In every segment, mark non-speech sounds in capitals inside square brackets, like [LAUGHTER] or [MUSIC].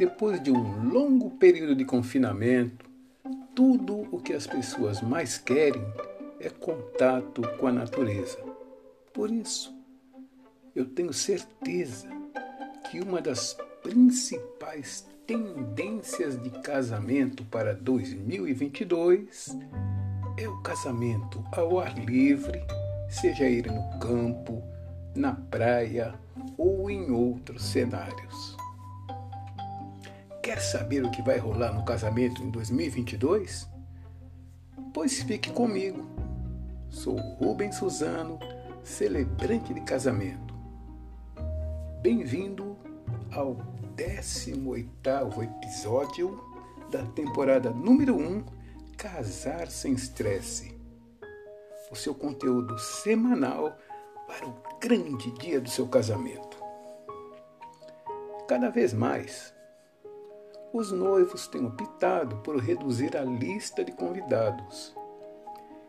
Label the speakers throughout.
Speaker 1: depois de um longo período de confinamento, tudo o que as pessoas mais querem é contato com a natureza. Por isso, eu tenho certeza que uma das principais tendências de casamento para 2022 é o casamento ao ar livre, seja ele no campo, na praia ou em outros cenários. Quer saber o que vai rolar no casamento em 2022? Pois fique comigo. Sou Rubens Suzano, celebrante de casamento. Bem-vindo ao 18º episódio da temporada número 1 Casar Sem Estresse. O seu conteúdo semanal para o grande dia do seu casamento. Cada vez mais, os noivos têm optado por reduzir a lista de convidados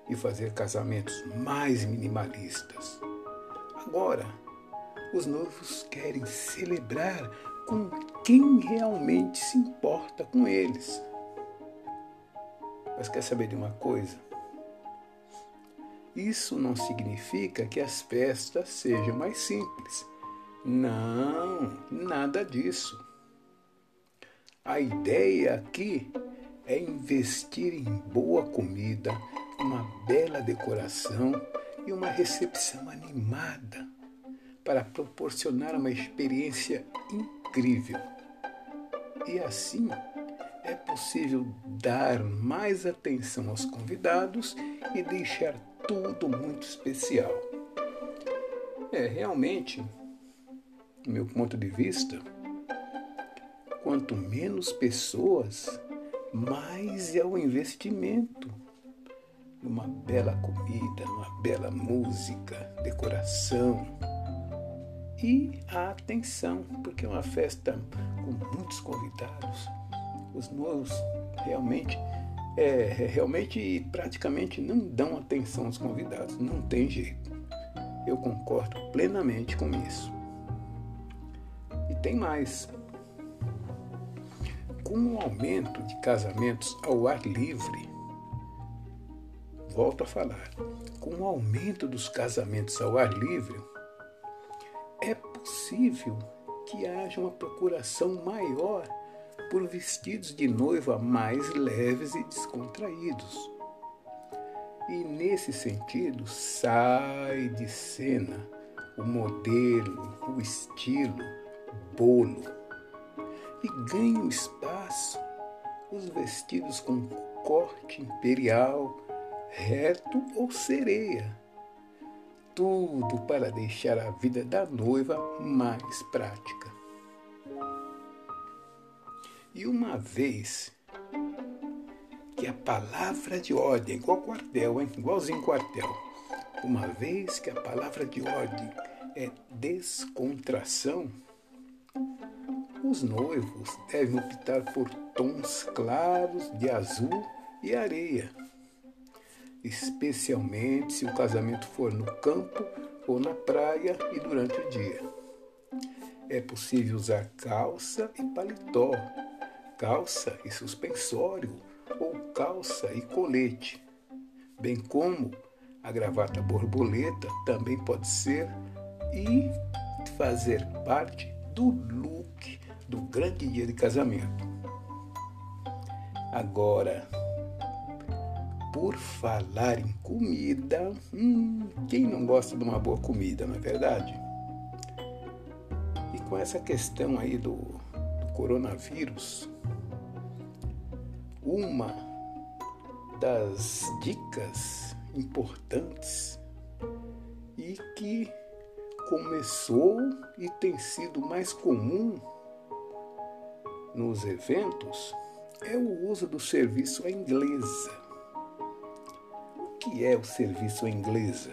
Speaker 1: e fazer casamentos mais minimalistas. Agora, os noivos querem celebrar com quem realmente se importa com eles. Mas quer saber de uma coisa? Isso não significa que as festas sejam mais simples. Não, nada disso. A ideia aqui é investir em boa comida, uma bela decoração e uma recepção animada para proporcionar uma experiência incrível. E assim é possível dar mais atenção aos convidados e deixar tudo muito especial. É realmente, do meu ponto de vista, quanto menos pessoas, mais é o investimento numa bela comida, numa bela música, decoração e a atenção, porque é uma festa com muitos convidados. Os noivos realmente é, realmente praticamente não dão atenção aos convidados, não tem jeito. Eu concordo plenamente com isso. E tem mais. Com o aumento de casamentos ao ar livre, volto a falar, com o aumento dos casamentos ao ar livre, é possível que haja uma procuração maior por vestidos de noiva mais leves e descontraídos. E nesse sentido, sai de cena o modelo, o estilo, bolo. E ganham espaço os vestidos com corte imperial, reto ou sereia. Tudo para deixar a vida da noiva mais prática. E uma vez que a palavra de ordem, igual quartel, hein? igualzinho quartel, uma vez que a palavra de ordem é descontração, os noivos devem optar por tons claros de azul e areia especialmente se o casamento for no campo ou na praia e durante o dia. É possível usar calça e paletó, calça e suspensório ou calça e colete, bem como a gravata borboleta também pode ser e fazer parte do look do grande dia de casamento. Agora, por falar em comida, hum, quem não gosta de uma boa comida, não é verdade? E com essa questão aí do, do coronavírus, uma das dicas importantes e que começou e tem sido mais comum nos eventos é o uso do serviço à inglesa que é o serviço inglesa?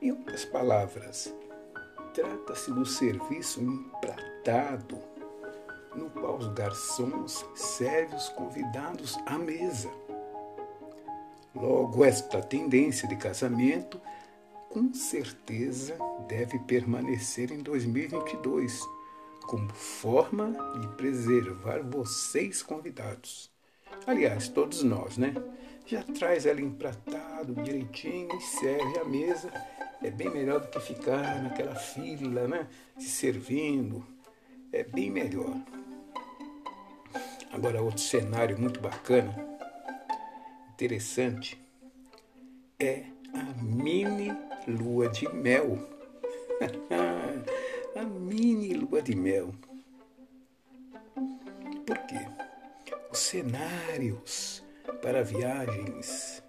Speaker 1: Em outras palavras, trata-se do serviço empratado, no qual os garçons servem os convidados à mesa. Logo, esta tendência de casamento com certeza deve permanecer em 2022, como forma de preservar vocês convidados. Aliás, todos nós, né? Já traz ela empratado direitinho e serve a mesa. É bem melhor do que ficar naquela fila, né? Se servindo. É bem melhor. Agora, outro cenário muito bacana, interessante, é a mini lua de mel. [LAUGHS] lua de mel. Por quê? Os cenários para viagens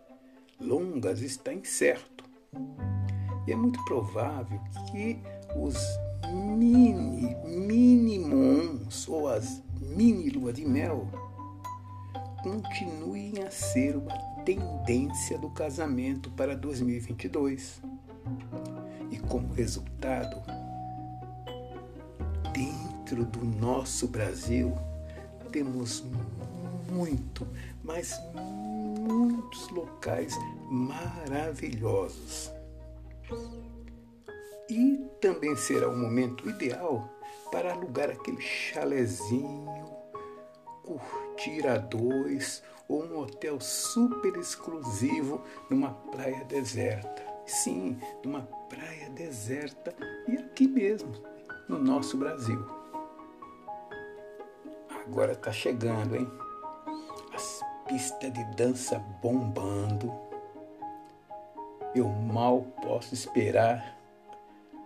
Speaker 1: longas está incerto. E é muito provável que os mini, minimums ou as mini lua de mel continuem a ser uma tendência do casamento para 2022. E como resultado, dentro do nosso Brasil, temos muito, mas muitos locais maravilhosos. E também será o momento ideal para alugar aquele chalezinho, curtir a dois ou um hotel super exclusivo numa praia deserta. Sim, numa praia deserta e aqui mesmo, no nosso Brasil. Agora está chegando, hein? As pistas de dança bombando. Eu mal posso esperar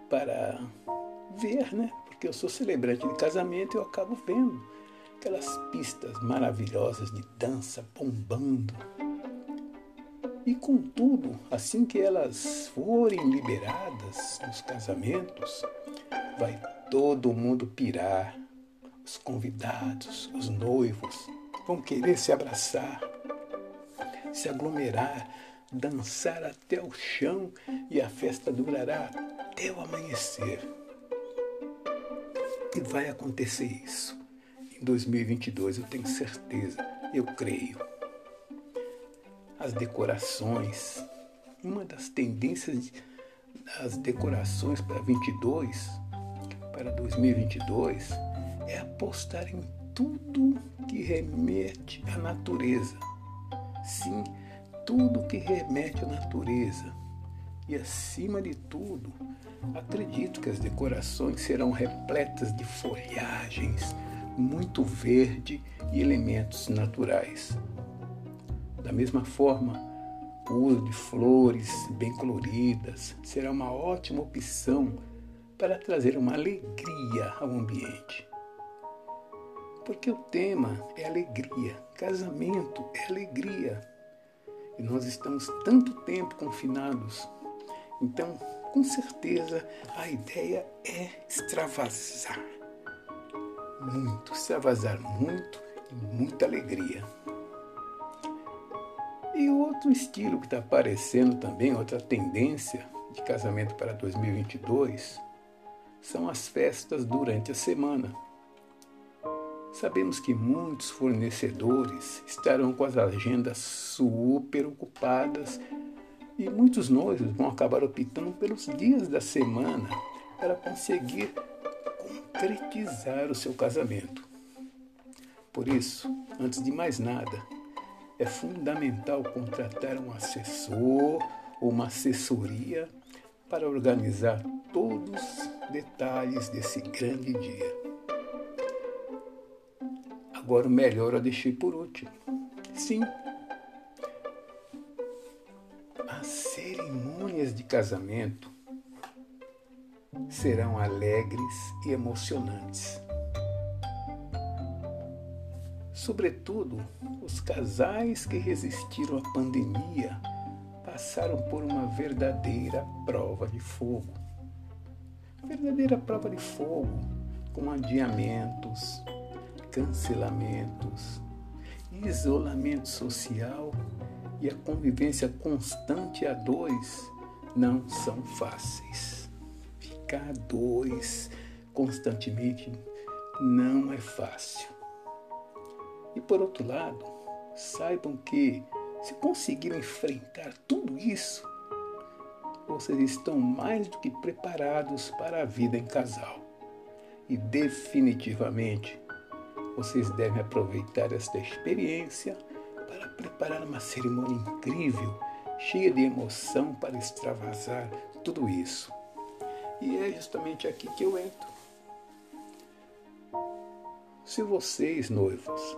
Speaker 1: para ver, né? Porque eu sou celebrante de casamento e eu acabo vendo aquelas pistas maravilhosas de dança bombando. E contudo, assim que elas forem liberadas nos casamentos, vai todo mundo pirar. Os convidados, os noivos, vão querer se abraçar, se aglomerar, dançar até o chão e a festa durará até o amanhecer. E vai acontecer isso. Em 2022, eu tenho certeza, eu creio. As decorações, uma das tendências das decorações para 22, para 2022, é apostar em tudo que remete à natureza. Sim, tudo que remete à natureza. E acima de tudo, acredito que as decorações serão repletas de folhagens, muito verde e elementos naturais. Da mesma forma, o uso de flores bem coloridas será uma ótima opção para trazer uma alegria ao ambiente. Porque o tema é alegria, casamento é alegria. E nós estamos tanto tempo confinados. Então, com certeza, a ideia é extravasar muito, extravasar muito e muita alegria. E outro estilo que está aparecendo também, outra tendência de casamento para 2022, são as festas durante a semana. Sabemos que muitos fornecedores estarão com as agendas super ocupadas e muitos noivos vão acabar optando pelos dias da semana para conseguir concretizar o seu casamento. Por isso, antes de mais nada, é fundamental contratar um assessor ou uma assessoria para organizar todos os detalhes desse grande dia. Agora o melhor eu deixei por último. Sim, as cerimônias de casamento serão alegres e emocionantes. Sobretudo, os casais que resistiram à pandemia passaram por uma verdadeira prova de fogo. Verdadeira prova de fogo, com adiamentos, cancelamentos, isolamento social e a convivência constante a dois não são fáceis ficar a dois constantemente não é fácil. E por outro lado, saibam que se conseguirem enfrentar tudo isso, vocês estão mais do que preparados para a vida em casal. E definitivamente vocês devem aproveitar esta experiência para preparar uma cerimônia incrível, cheia de emoção para extravasar tudo isso. E é justamente aqui que eu entro. Se vocês, noivos,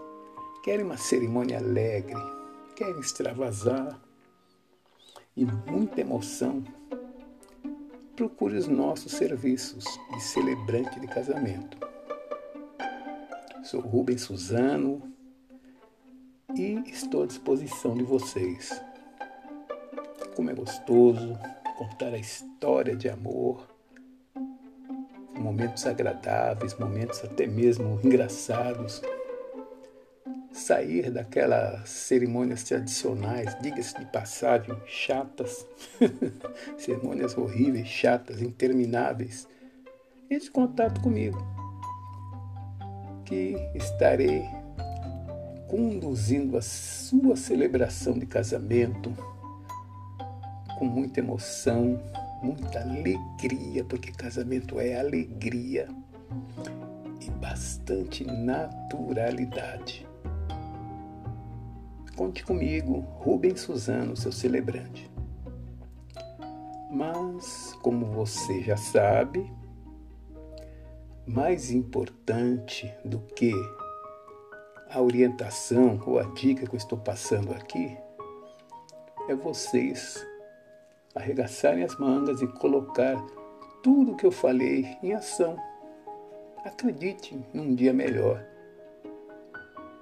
Speaker 1: querem uma cerimônia alegre, querem extravasar e muita emoção, procure os nossos serviços de celebrante de casamento. Sou Rubens Suzano e estou à disposição de vocês. Como é gostoso contar a história de amor, momentos agradáveis, momentos até mesmo engraçados. Sair daquelas cerimônias tradicionais, diga-se de passagem, chatas, [LAUGHS] cerimônias horríveis, chatas, intermináveis. Esse contato comigo, que estarei conduzindo a sua celebração de casamento com muita emoção, muita alegria, porque casamento é alegria e bastante naturalidade. Conte comigo, Rubens Suzano, seu celebrante. Mas, como você já sabe, mais importante do que a orientação ou a dica que eu estou passando aqui é vocês arregaçarem as mangas e colocar tudo o que eu falei em ação. Acredite num dia melhor.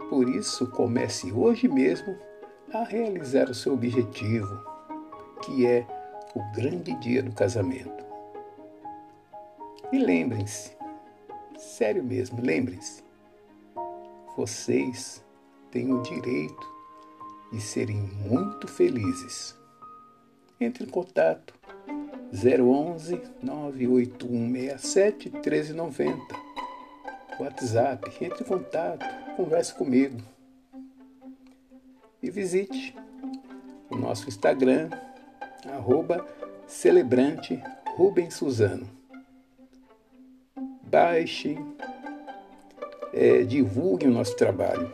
Speaker 1: Por isso, comece hoje mesmo a realizar o seu objetivo, que é o grande dia do casamento. E lembrem-se, sério mesmo, lembrem-se, vocês têm o direito de serem muito felizes. Entre em contato 011 98167 1390. WhatsApp, entre em contato, converse comigo. E visite o nosso Instagram, arroba celebrante Rubens Suzano. Baixe, é, divulgue o nosso trabalho.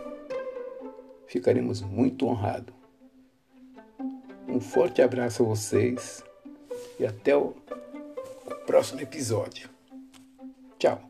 Speaker 1: Ficaremos muito honrados. Um forte abraço a vocês e até o próximo episódio. Tchau.